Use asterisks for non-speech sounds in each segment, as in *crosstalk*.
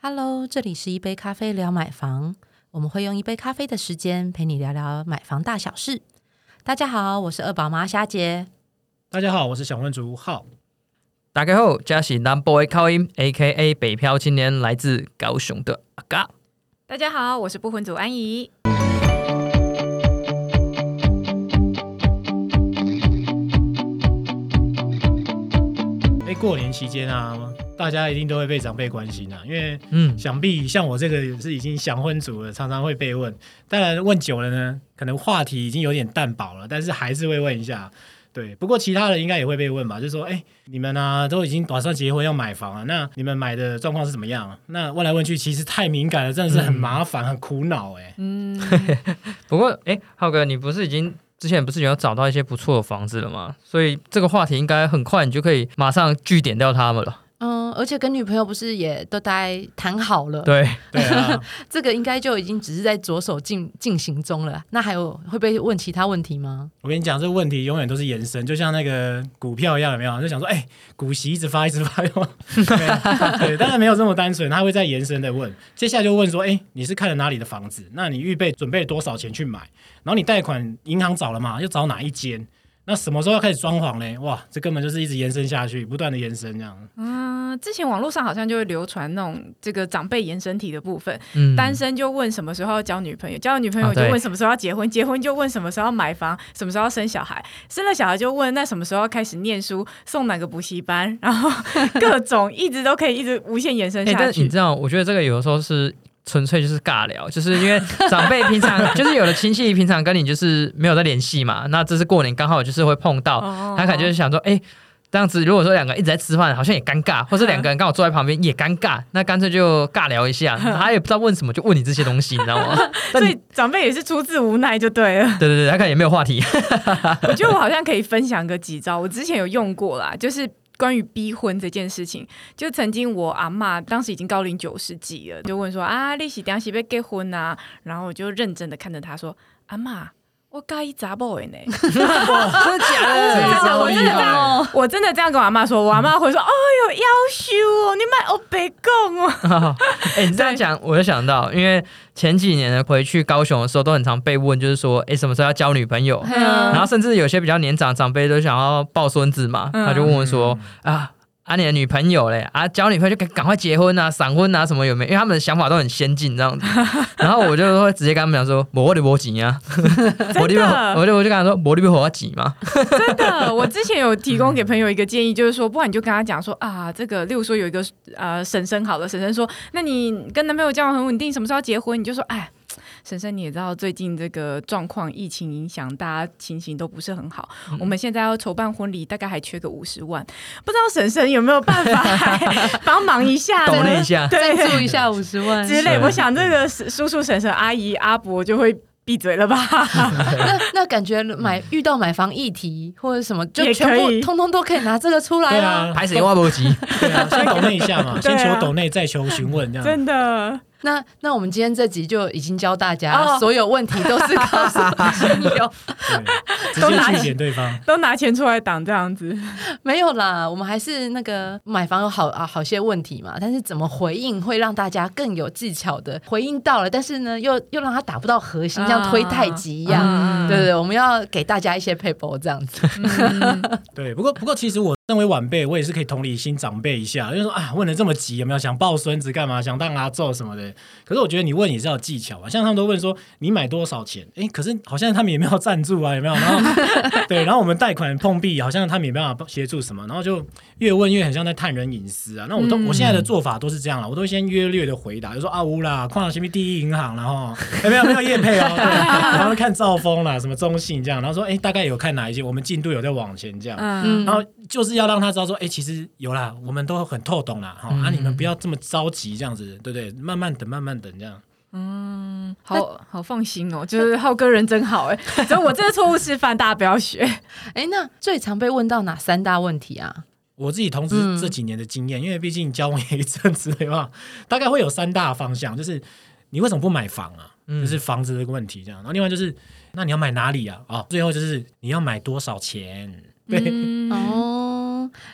Hello，这里是一杯咖啡聊买房，我们会用一杯咖啡的时间陪你聊聊买房大小事。大家好，我是二宝妈虾姐。大家好，我是小问竹浩。打开后，嘉喜 Number Boy 考音，A.K.A 北漂青年，来自高雄的阿嘎。大家好，我是不婚族安怡。过年期间啊，大家一定都会被长辈关心啊，因为嗯，想必像我这个是已经想婚族了，常常会被问。当然问久了呢，可能话题已经有点淡薄了，但是还是会问一下。对，不过其他人应该也会被问吧，就是说，哎，你们呢、都已经打算结婚要买房了，那你们买的状况是怎么样？那问来问去，其实太敏感了，真的是很麻烦、很苦恼哎。嗯，*laughs* 不过哎，浩哥，你不是已经之前不是有找到一些不错的房子了吗？所以这个话题应该很快你就可以马上据点掉他们了。嗯，而且跟女朋友不是也都大概谈好了，对，对啊，这个应该就已经只是在着手进进行中了。那还有会被问其他问题吗？我跟你讲，这个问题永远都是延伸，就像那个股票一样，有没有？就想说，哎、股息一直发，一直发，有没有对 *laughs* 对，当然没有这么单纯，他会再延伸的问，接下来就问说，哎、你是看了哪里的房子？那你预备准备多少钱去买？然后你贷款银行找了吗？又找哪一间？那什么时候要开始装潢嘞？哇，这根本就是一直延伸下去，不断的延伸这样。嗯，之前网络上好像就会流传那种这个长辈延伸体的部分，嗯，单身就问什么时候要交女朋友，交了女朋友就问什么时候要结婚，结婚就问什么时候要买房，什么时候要生小孩，生了小孩就问那什么时候要开始念书，送哪个补习班，然后各种一直都可以一直无限延伸哎，*laughs* 下去。但是你知道，我觉得这个有的时候是。纯粹就是尬聊，就是因为长辈平常就是有的亲戚平常跟你就是没有在联系嘛，那这次过年刚好就是会碰到，哦他可能就是想说，哎、这样子如果说两个人一直在吃饭，好像也尴尬，或是两个人刚好坐在旁边也尴尬，那干脆就尬聊一下，*laughs* 他也不知道问什么，就问你这些东西，你知道吗？*laughs* 所以长辈也是出自无奈就对了。*laughs* 对对对，他可能也没有话题。我觉得我好像可以分享个几招，我之前有用过啦，就是关于逼婚这件事情。就曾经我阿嬷当时已经高龄九十几了，就问说啊，你是当时要结婚啊？然后我就认真的看着她说，阿嬷。我介意查某的呢，*laughs* 真的假的？我真的这样，我真的这样跟我阿妈说，我阿妈会说：“哦哟，要修哦，你买欧北贡哦。*laughs* 哎、你这样讲，我就想到，因为前几年呢回去高雄的时候，都很常被问，就是说，哎、什么时候要交女朋友？然后甚至有些比较年长长辈都想要抱孙子嘛，嗯。他就问我说，啊。啊，你的女朋友嘞？啊，交女朋友就赶赶快结婚啊，闪婚啊，什么有没有？因为他们的想法都很先进这样子。*laughs* 然后我就会直接跟他们讲说，我的我急啊，*laughs* 我的我就我就跟他说，我的被我急嘛。真的，*laughs* 我之前有提供给朋友一个建议，就是说，不然你就跟他讲说啊，这个，例如说有一个呃婶婶好了，婶婶说，那你跟男朋友交往很稳定，什么时候要结婚？你就说，哎。婶婶，你也知道最近这个状况，疫情影响，大家情形都不是很好。我们现在要筹办婚礼，大概还缺个五十万，不知道婶婶有没有办法来 *laughs* 帮忙一下呢？抖那一下对，赞助一下五十万之类。我想这个叔叔、婶婶、阿姨、阿伯就会闭嘴了吧？*laughs* 那那感觉买遇到买房议题或者什么，就全部通通都可以拿这个出来对啦。啊，拍谁挖不急？*laughs* 对啊，先抖内一下嘛，先求抖内，再求询问，这样。真的。那那我们今天这集就已经教大家，哦所有问题都是告诉亲友。对，直都拿接去点对方。都拿钱出来挡这样子，没有啦，我们还是那个买房有好啊好些问题嘛，但是怎么回应会让大家更有技巧的回应到了，但是呢又又让他打不到核心，啊像推太极一样。嗯对对对，我们要给大家一些 paper 这样子。对，不过不过，其实我身为晚辈，我也是可以同理心长辈一下，就是说啊，问的这么急，有没有想抱孙子干嘛？想当阿揍什么的？可是我觉得你问也是要有技巧啊，像他们都问说你买多少钱？哎，可是好像他们也没有赞助啊，有没有？然后 *laughs* 对，然后我们贷款碰壁，好像他们也没办法协助什么，然后就越问越很像在探人隐私啊。那我都、我现在的做法都是这样了，我都先约略的回答，就说啊乌啦，矿上前面第一银行，然后哎没有没有业配哦，对，然后看兆丰啦，什么中信这样，然后说哎大概有看哪一些，我们进度有在往前这样。嗯，然后就是要让他知道说，哎、其实有啦，我们都很透懂啦，哈、啊，你们不要这么着急，这样子，对不对？慢慢等，慢慢等，这样。嗯好好放心哦，就是浩哥人真好哎，*laughs* 所以我这个错误示范，大家不要学。*laughs* 哎，那最常被问到哪三大问题啊？我自己同嗯时这几年的经验，因为毕竟交往也一阵子，对吧？大概会有三大方向，就是你为什么不买房啊？嗯就是房子这个问题，这样。然后另外就是，那你要买哪里啊？哦，最后就是你要买多少钱？对，嗯，哦，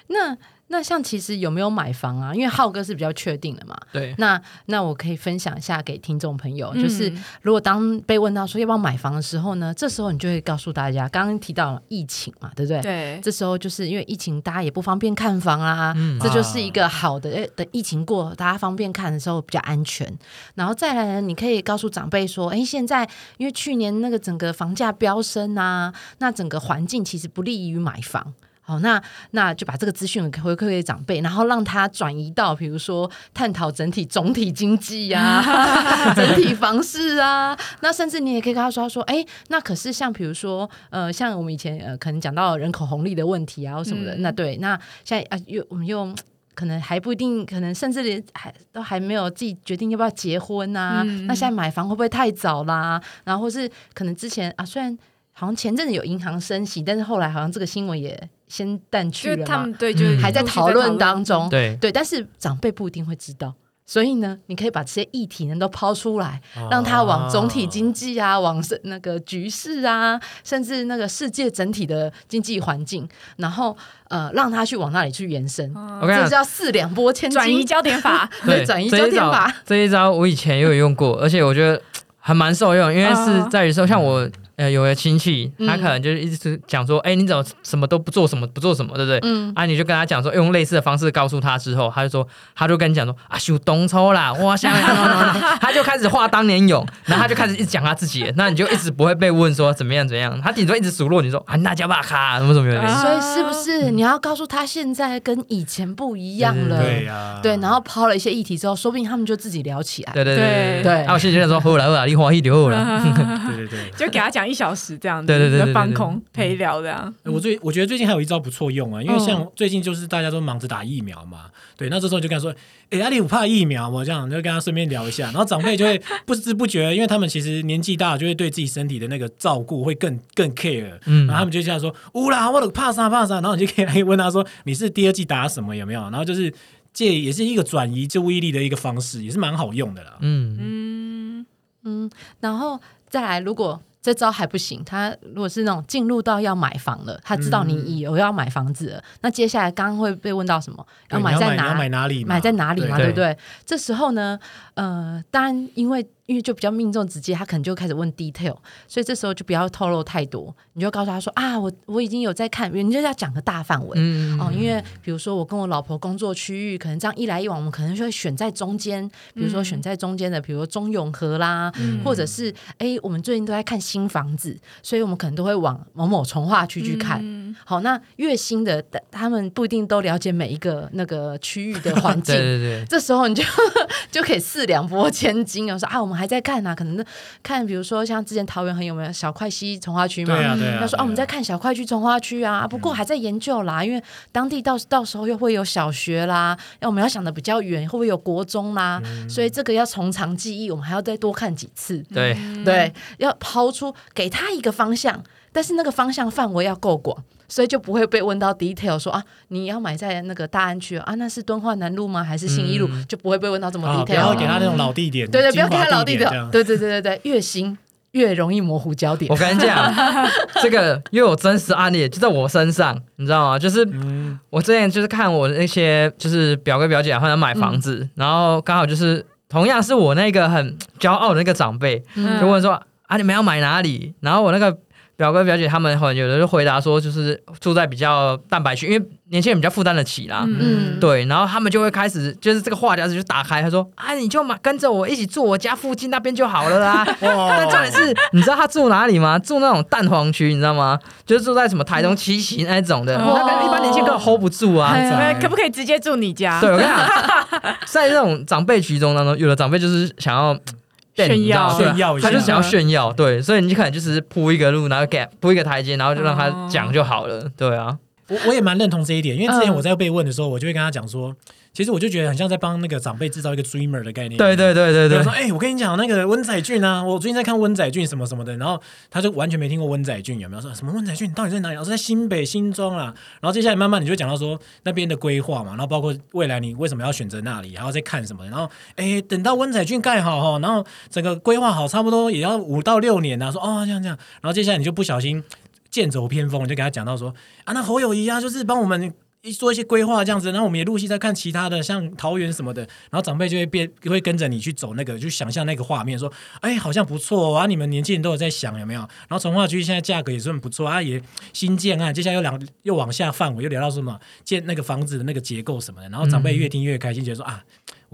那那像其实有没有买房啊？因为浩哥是比较确定的嘛。对，那那我可以分享一下给听众朋友，嗯就是如果当被问到说要不要买房的时候呢，这时候你就会告诉大家，刚刚提到疫情嘛，对不对？对，这时候就是因为疫情，大家也不方便看房啊，嗯这就是一个好的。诶等疫情过，大家方便看的时候比较安全。然后再来呢，你可以告诉长辈说，哎，现在因为去年那个整个房价飙升啊，那整个环境其实不利于买房。好，那那就把这个资讯回馈给长辈，然后让他转移到，比如说探讨整体总体经济呀、*laughs* *laughs* 整体房市啊。那甚至你也可以跟他说，他说，哎，那可是像比如说，呃，像我们以前呃可能讲到人口红利的问题啊，或什么的。嗯那对，那现在啊，又我们又。可能还不一定，可能甚至连还都还没有自己决定要不要结婚啊。嗯那现在买房会不会太早啦？然后或是可能之前啊，虽然好像前阵子有银行升息，但是后来好像这个新闻也先淡去就是了嘛，他们对，就是嗯。还在讨论当中。对，对，但是长辈不一定会知道。所以呢，你可以把这些议题呢都抛出来，哦让他往总体经济啊，往是那个局势啊，甚至那个世界整体的经济环境，然后呃，让他去往那里去延伸。我跟你讲，这叫四两拨千斤，转移焦点法，*laughs* 对转移这一招焦点法。这一招我以前也有用过，而且我觉得还蛮受用，因为是在于说，像我呃有个亲戚，嗯他可能就是一直讲说，哎、你怎么什么都不做，什么不做什么，对不对？嗯，啊，你就跟他讲说，用类似的方式告诉他之后，他就说，他就跟你讲说，啊，修东抽啦，哇，想 *laughs* 他就开始画当年勇，然后他就开始一直讲他自己，那你就一直不会被问说怎么样怎么样，他顶多一直数落你说，啊，那叫巴卡，什么什么所以是不是你要告诉他现在跟以前不一样了？对呀，对，然后抛了一些议题之后，说不定他们就自己聊起来。对对对对对啊，我心里就想说，后来后来，你欢喜就好了。*laughs* *laughs* 对对对。就给他讲一小时这样子，对对对对对就放空陪聊这样。我最我觉得最近还有一招不错用啊，因为嗯。像最近就是大家都忙着打疫苗嘛，对，那这时候就跟他说，哎、阿里我怕疫苗，我这样就跟他顺便聊一下，然后长辈就会不知不觉，因为他们其实年纪大，就会对自己身体的那个照顾会更更 care，嗯然后他们就这样说，乌啦，我的怕啥怕啥，然后你就可以来问他说，你是第二季打什么有没有？然后就是这也是一个转移注意力的一个方式，也是蛮好用的啦。嗯，嗯，嗯，然后再来，如果这招还不行，他如果是那种进入到要买房了，他知道你有要买房子了，那接下来刚刚会被问到什么？要买在哪买？买哪里？买在哪里嘛？对对不对？这时候呢，呃，当然因为因为就比较命中直接，他可能就开始问 detail，所以这时候就不要透露太多，你就告诉他说啊，我我已经有在看，你就要讲个大范围。嗯哦，因为比如说我跟我老婆工作区域，可能这样一来一往，我们可能就会选在中间，比如说选在中间的，比如说中永和啦，或者是哎，我们最近都在看新房子，所以我们可能都会往某某从化区去看。嗯好，那越新的，他们不一定都了解每一个那个区域的环境 *laughs* 对。对对，这时候你就 *laughs* 就可以四两拨千斤，有说啊，我们还在看啊，可能看，比如说像之前桃园很有名的小块溪从化区嘛，对啊对啊，他说啊，对我们在看小块区、从化区啊，不过还在研究啦，因为当地到到时候又会有小学啦，要我们要想的比较远，会不会有国中啦？所以这个要从长计议，我们还要再多看几次。对，对，要抛出给他一个方向，但是那个方向范围要够广，所以就不会被问到 detail 说啊，你要买在那个大安区啊，那是敦化南路吗？还是新一路？就不会被问到这么啊，不 detail 要了。给他那种老地点，对对，不要给他老地点对对对对对，越新越容易模糊焦点我。跟你讲，这个又有真实案例，就在我身上，你知道吗？就是嗯，我之前就是看我的那些就是表哥表姐他们买房子，嗯然后刚好就是同样是我那个很骄傲的那个长辈，嗯就问说啊你们要买哪里？然后我那个表哥表姐他们很有的就回答说就是住在比较蛋白区，因为年轻人比较负担得起啦。嗯对，然后他们就会开始，就是这个话匣子就打开，他说：“啊，你就嘛跟着我一起住我家附近那边就好了啦。”哇但重点是，你知道他住哪里吗？住那种蛋黄区，你知道吗？就是住在什么台东七期那种的，哦那跟一般年轻人根本 hold 不住啊。可不可以直接住你家？对，我跟你讲，*laughs* 在这种长辈局中当中，有的长辈就是想要炫耀炫耀一下。他就想要炫耀，对，所以你可能就是铺一个路，然后给铺一个台阶，然后就让他哦。讲就好了，对啊，我我也蛮认同这一点，因为之前嗯。我在被问的时候，我就会跟他讲说，其实我就觉得很像在帮那个长辈制造一个 dreamer 的概念。对对对对对说，哎、我跟你讲那个温仔俊啊，我最近在看温仔俊什么什么的，然后他就完全没听过温仔俊，有没有说什么温仔俊到底在哪里？我说在新北新庄啊。然后接下来慢慢你就讲到说那边的规划嘛，然后包括未来你为什么要选择那里，然后再看什么的。然后哎，等到温仔俊盖好哈，然后整个规划好，差不多也要五到六年啊。说哦这样这样，然后接下来你就不小心剑走偏锋，你就给他讲到说啊，那侯友谊啊，就是帮我们。一说一些规划这样子，然后我们也陆续在看其他的，像桃园什么的，然后长辈就会变会跟着你去走那个，就想象那个画面，说，哎，好像不错啊，你们年轻人都有在想有没有？然后从化区现在价格也算不错啊，也新建啊，接下来又两又往下范围又聊到什么建那个房子的那个结构什么的，然后长辈越听越开心，觉得说啊。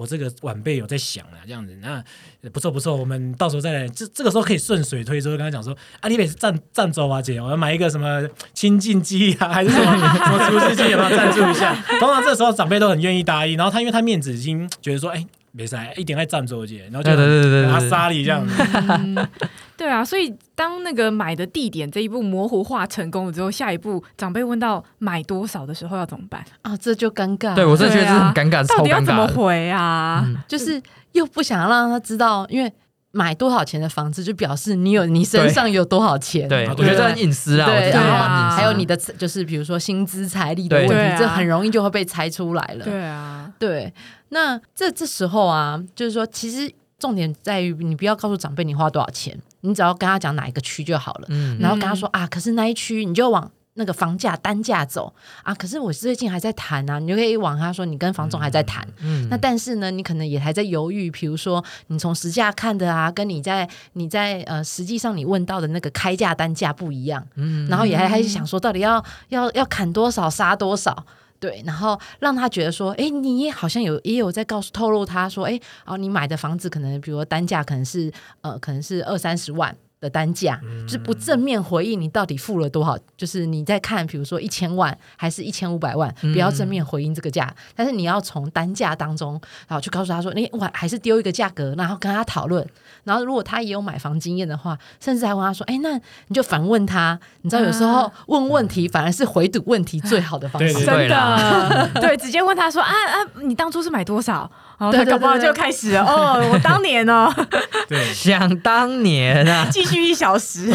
我这个晚辈有在想啊，这样子，那不错不错，我们到时候再来，这这个时候可以顺水推舟，跟他讲说，啊，你得是赞赞助啊姐，我要买一个什么清净机啊，还是什么 *laughs* 什么除湿机，有没有赞助一下？通常这时候长辈都很愿意答应，然后他因为他面子已经觉得说，哎，没事，一点爱赞助姐，然后就对对对对对阿莎莉这样子，嗯 *laughs* 对啊，所以当那个买的地点这一步模糊化成功了之后，下一步长辈问到买多少的时候要怎么办？啊，这就尴尬。对我真的觉得这很尴尬，超到底要怎么。回啊？嗯就是又不想让他知道，因为买多少钱的房子，就表示你有你身上有多少钱。对，啊我觉得这很隐私啊，我对，啊还有你的就是比如说薪资财力的对问题，这很容易就会被猜出来了。对啊，对，那这这时候啊，就是说，其实重点在于你不要告诉长辈你花多少钱，你只要跟他讲哪一个区就好了，嗯。然后跟他说啊，可是那一区你就往。那个房价单价走。啊，可是我最近还在谈啊，你就可以往他说你跟房总还在谈，嗯那但是呢，你可能也还在犹豫，比如说你从实价看的啊，跟你在你在呃实际上你问到的那个开价单价不一样，嗯。然后也还还想说到底要要要砍多少杀多少。对，然后让他觉得说，哎，你也好像有也有在告诉透露他说，哎，哦，你买的房子可能，比如说单价可能是呃，可能是二三十万的单价，就是不正面回应你到底付了多少，就是你在看，比如说一千万还是一千五百万，不要正面回应这个价，但是你要从单价当中，然后去告诉他说，你我还是丢一个价格，然后跟他讨论，然后如果他也有买房经验的话，甚至还问他说，哎，那你就反问他，你知道有时候问问题反而是回堵问题最好的方式。对对 *laughs* 真的，对，直接问他说啊啊，你当初是买多少？然后他对对对。搞不好就开始了。哦，我当年哦，*laughs* 对。想当年啊，继续一小时，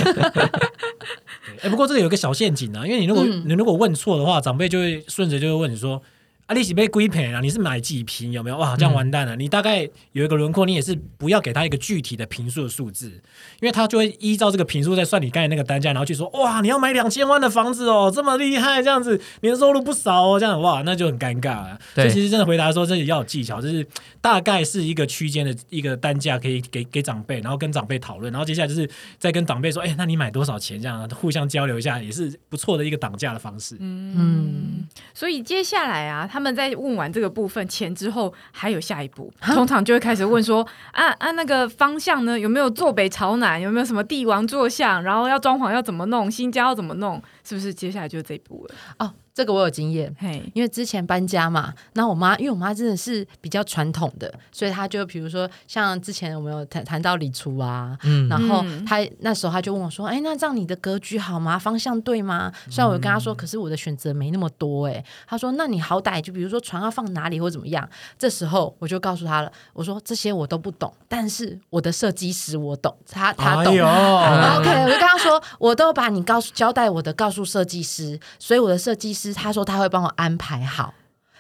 *laughs* 哎、不过这里有个小陷阱啊，因为你如果、嗯。你如果问错的话，长辈就会顺着就会问你说。啊，你是被归赔了？你是买几瓶？有没有？哇，这样完蛋了！你大概有一个轮廓，你也是不要给他一个具体的平数的数字，因为他就会依照这个平数在算你刚才那个单价，然后去说哇，你要买两千万的房子哦，这么厉害，这样子年收入不少哦，这样哇，那就很尴尬了。所对以其实真的回答说，这里要有技巧，就是大概是一个区间的一个单价，可以给给长辈，然后跟长辈讨论，然后接下来就是再跟长辈说，哎、那你买多少钱？这样互相交流一下，也是不错的一个挡价的方式。嗯，所以接下来啊，他们在问完这个部分钱之后，还有下一步，通常就会开始问说啊啊，那个方向呢，有没有坐北朝南？有没有什么帝王坐向？然后要装潢要怎么弄？新家要怎么弄？是不是接下来就是这一步了？哦，这个我有经验。嘿，因为之前搬家嘛，那我妈，因为我妈真的是比较传统的，所以她就比如说像之前我们有谈谈到理厨啊，嗯然后嗯她那时候她就问我说：“哎，那这样你的格局好吗？方向对吗？”虽然我有跟她说，可是我的选择没那么多哎、她说：“那你好歹就比如说床要放哪里或怎么样。”这时候我就告诉她了，我说这些我都不懂，但是我的设计师我懂，他他懂。OK，我就跟她说，我都把你告诉交代我的告诉设计师，所以我的设计师他说他会帮我安排好。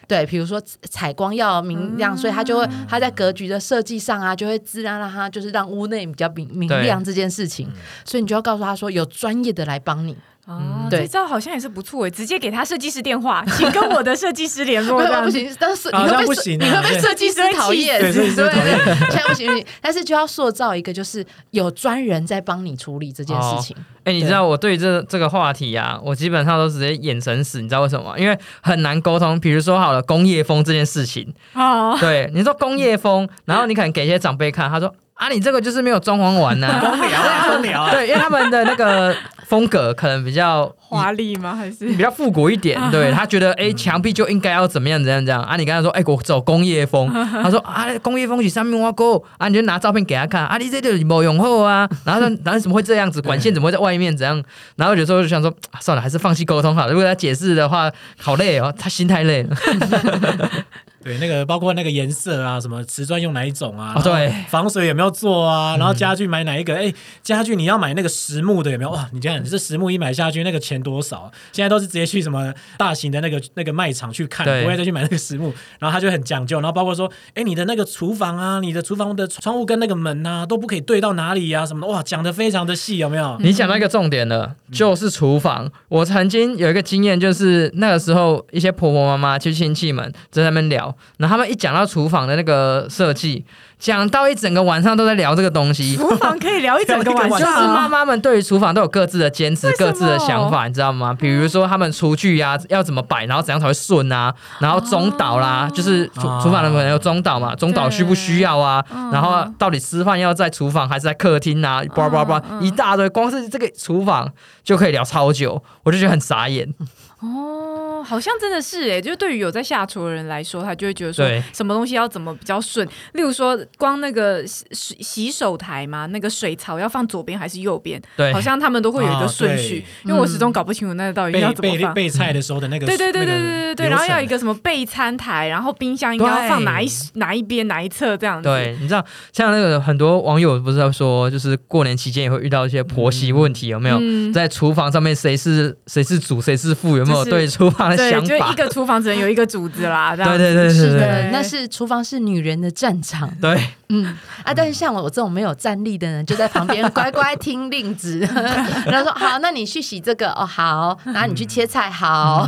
对，比如说采光要明亮，所以他就会他在格局的设计上啊，就会自然让他就是让屋内比较明明亮这件事情。所以你就要告诉他说，有专业的来帮你。哦，对这招好像也是不错诶，直接给他设计师电话，请跟我的设计师联络。*laughs* 不行，但是你好像会被不行你会被设计师讨厌，对设计师讨厌对现在不行不行，但是就要塑造一个就是有专人在帮你处理这件事情。哎、你知道我对这这个话题呀，我基本上都直接眼神死，你知道为什么吗？因为很难沟通。比如说好了，工业风这件事情，哦，对你说工业风，然后你可能给一些长辈看，他说啊，你这个就是没有装潢完呐、公聊啊，*laughs* 公聊啊，对，因为他们的那个风格可能比较华丽吗？还是比较复古一点，*laughs* 对他觉得哎，墙壁就应该要怎么样怎样怎样啊？你跟他说哎，我走工业风，*laughs* 他说啊，工业风是上面挖沟啊，你就拿照片给他看啊，你这个没用后啊，然后说然后怎么会这样子？管线怎么会在外面怎样？然后有时候就想说，啊算了，还是放弃沟通好了。如果他解释的话，好累哦，他心太累了。*laughs* 对，那个包括那个颜色啊，什么瓷砖用哪一种啊？哦对防水有没有做啊？然后家具买哪一个？哎，家具你要买那个实木的有没有？哇，你看你这实木一买下去，那个钱多少？现在都是直接去什么大型的那个那个卖场去看，对不会再去买那个实木。*laughs* 然后他就很讲究，然后包括说，哎，你的那个厨房啊，你的厨房的窗户跟那个门啊，都不可以对到哪里呀、什么的，哇，讲的非常的细，有没有？你讲到一个重点了，就是厨房。我曾经有一个经验，就是那个时候一些婆婆妈妈、去亲戚们在那边聊，然后他们一讲到厨房的那个设计，讲到一整个晚上都在聊这个东西。厨房可以聊一整个晚就是。妈妈们对于厨房都有各自的坚持各自的想法，你知道吗？比如说他们厨具呀、要怎么摆，然后怎样才会顺啊，然后中岛啦，就是厨哦厨房的可能有中岛嘛，中岛需不需要啊？嗯然后到底吃饭要在厨房还是在客厅啊？叭叭叭，嗯一大堆，光是这个厨房就可以聊超久，我就觉得很傻眼。哦，好像真的是哎，就是对于有在下厨的人来说，他就会觉得说什么东西要怎么比较顺。例如说，光那个洗洗洗手台嘛，那个水槽要放左边还是右边，对好，像他们都会有一个顺序，哦因为我始终搞不清楚那到底备要怎么放。备备菜的时候的那个，对对对对那个对对对，流然后要一个什么备餐台，然后冰箱应该要放哪一哪一边哪一侧这样子。对，你知道，像那个很多网友不是在说，就是过年期间也会遇到一些婆媳问题，有没有？嗯，在厨房上面谁是谁是主谁是副，有没有就是对厨房的对，想法就一？个厨房只能有一个主子啦。*laughs* 对对对对对是的，那是厨房是女人的战场。对，嗯啊，但是像我这种没有站立的人，就在旁边 *laughs* 乖乖听令旨，*laughs* 然后说好，那你去洗这个哦，好，然后你去切菜，好，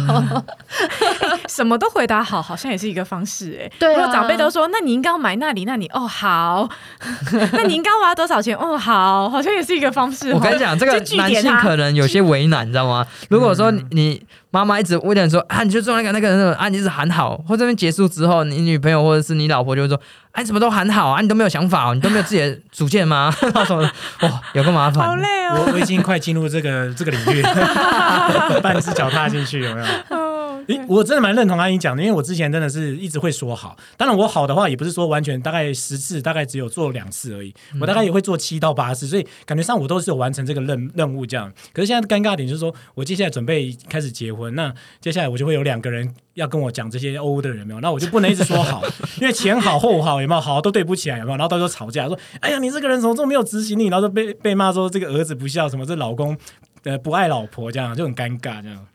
什么都回答好，好像也是一个方式哎。对啊如果长辈都说，那你应该要买那里，那你哦好，那你应该花多少钱？哦好，好像也是一个方式哦。我跟你讲，这个男性可能有些为难，你知道吗？如果说你你妈妈一直为了你说啊，你就做那个那个那个啊，你一直喊好，或这边结束之后，你女朋友或者是你老婆就会说，啊，你怎么都喊好啊，你都没有想法哦，你都没有自己的主见吗？*laughs* 那种的哇，有个麻烦。好累哦。我我已经快进入这个这个领域，*laughs* 半只脚踏进去，有没有？我真的蛮认同阿英讲的，因为我之前真的是一直会说好，当然我好的话也不是说完全大概十次，大概只有做两次而已，我大概也会做七到八次，所以感觉上我都是有完成这个任任务这样。可是现在尴尬点就是说，我接下来准备开始结婚，那接下来我就会有两个人要跟我讲这些欧的人有没有？那我就不能一直说好，*laughs* 因为前好后好有没有？好都对不起来有没有？然后到时候吵架说，哎呀你这个人怎么这么没有执行力？然后就被被骂说这个儿子不孝，什么这老公呃不爱老婆这样，就很尴尬这样。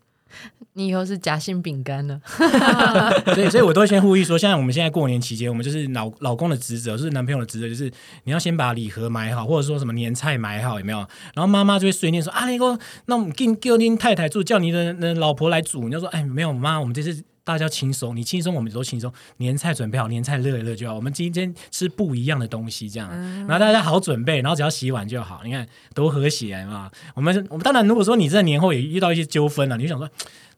你以后是夹心饼干了。*laughs* 所以，所以我都会先呼吁说，现在我们现在过年期间，我们就是老老公的职责，就是男朋友的职责，就是你要先把礼盒买好，或者说什么年菜买好，有没有？然后妈妈就会碎念说啊，那个，那我们给叫您太太做，叫你的的老婆来煮，你就说，哎，没有妈，我们这次。大家轻松，你轻松，我们都轻松。年菜准备好，年菜热一热就好。我们今天吃不一样的东西，这样，然后大家好准备，然后只要洗碗就好。你看多和谐嘛！我们我们当然，如果说你在年后也遇到一些纠纷了，你就想说，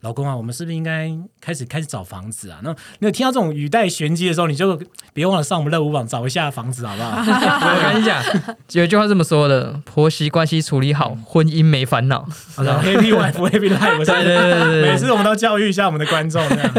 老公啊，我们是不是应该开始开始找房子啊？那你有听到这种语带玄机的时候，你就 *laughs* 别忘了上我们乐舞网找一下房子，好不好？我跟你讲，有一句话这么说的：婆媳关系处理好，婚姻没烦恼。好的，Happy Wife Happy Life，我对对对每次我们都教育一下我们的观众，这样。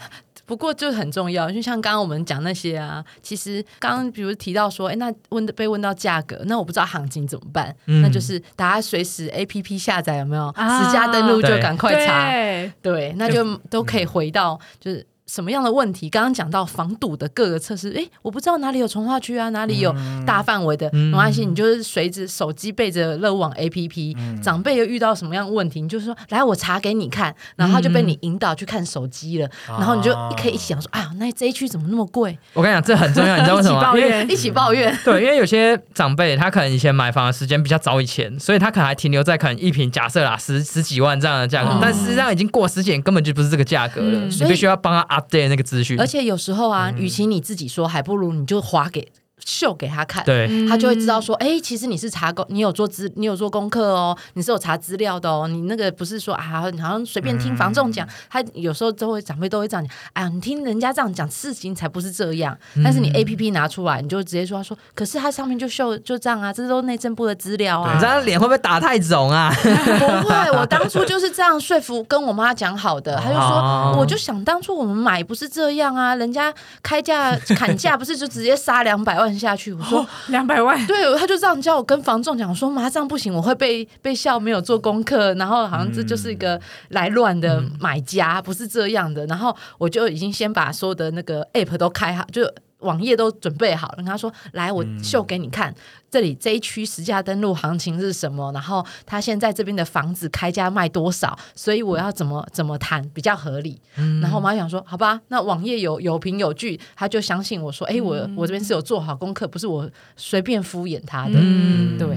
*laughs* 不过就很重要，就像刚刚我们讲那些啊，其实刚刚比如提到说，哎，那问被问到价格，那我不知道行情怎么办？嗯那就是大家随时 A P P 下载有没有？啊实价登录就对赶快查，对，对，那就都可以回到就是。什么样的问题？刚刚讲到防堵的各个测试，诶，我不知道哪里有从化区啊，哪里有大范围的，嗯没关系，你就是随着手机背着乐网 APP，、长辈又遇到什么样的问题，你就是说来我查给你看，然后他就被你引导去看手机了，然后你就可以一想说，哎呀，那这一区怎么那么贵？我跟你讲，这很重要，你知道为什么抱怨 *laughs* 一起抱怨，*laughs* 对，因为有些长辈他可能以前买房的时间比较早以前，所以他可能还停留在可能一平假设啦十十几万这样的价格，哦但实际上已经过十几年，根本就不是这个价格了。嗯你必须要帮他 update 那个资讯而。且有时候啊，与其你自己说，还不如你就划给秀给他看。对，他就会知道说，哎、其实你是查功，你有做资，你有做功课哦，你是有查资料的哦，你那个不是说啊，好像随便听房仲讲，他有时候都会长辈都会这样讲，哎呀，你听人家这样讲，事情才不是这样。但是你 A P P 拿出来，你就直接说，他说，可是他上面就秀就这样啊，这都是内政部的资料啊你知。道脸会不会打太肿啊？不会，我当初就是这样说服跟我妈讲好的，他就哦说，我就想当初我们买不是这样啊，人家开价砍价不是就直接杀两百万，万下去。我说，两百万，*laughs* 对，他就这样叫我跟房仲讲，说妈这样不行，我会被被笑没有做功课，然后好像这就是一个来乱的买家，不是这样的。然后我就已经先把所有的那个 app 都开好，就网页都准备好了。跟他说，来，我秀给你看，这里这一区实价登录行情是什么，然后他现在这边的房子开价卖多少，所以我要怎么怎么谈比较合理。然后我妈想说，好吧，那网页有有凭有据，他就相信我说，哎，我我这边是有做好功课，不是我随便敷衍他的。嗯对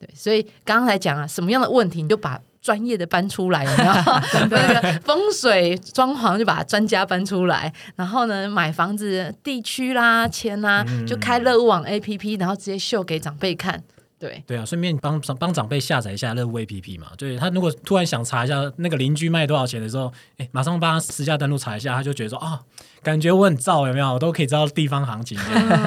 对，所以刚才讲啊，什么样的问题你就把专业的搬出来，有没有？*laughs* 那个风水装潢就把专家搬出来，然后呢，买房子地区啦、钱啦，就开乐屋网 APP，然后直接秀给长辈看。对，对啊，顺便帮帮长辈下载一下乐屋 APP 嘛。对他如果突然想查一下那个邻居卖多少钱的时候，哎，马上帮他私下登录查一下，他就觉得说啊，感觉我很燥，有没有？我都可以知道地方行情。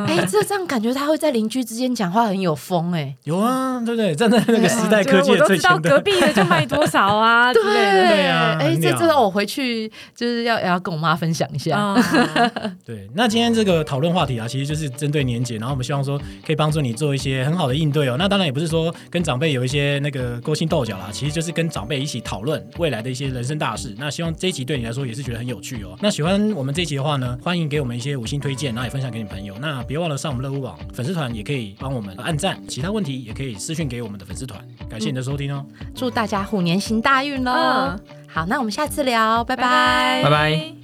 哎，这这样感觉他会在邻居之间讲话很有风哎。有啊，对不对？站在那个时代科技我都最知道隔。壁的就卖多少啊之类的。对啊哎，这这让我回去就是要也要跟我妈分享一下。啊，*laughs* 对，那今天这个讨论话题啊，其实就是针对年节，然后我们希望说可以帮助你做一些很好的应对哦。那当然也不是说跟长辈有一些那个勾心斗角啦，其实就是跟长辈一起讨论未来的一些人生大事。那希望这一集对你来说也是觉得很有趣哦。那喜欢我们这一集的话呢，欢迎给我们一些五星推荐，然后也分享给你朋友。那别忘了上我们乐屋网粉丝团，也可以帮我们按赞。其他问题也可以私讯给我们的粉丝团。感谢你的收听哦。祝大家虎年行大运喽！嗯好，那我们下次聊，拜拜拜拜拜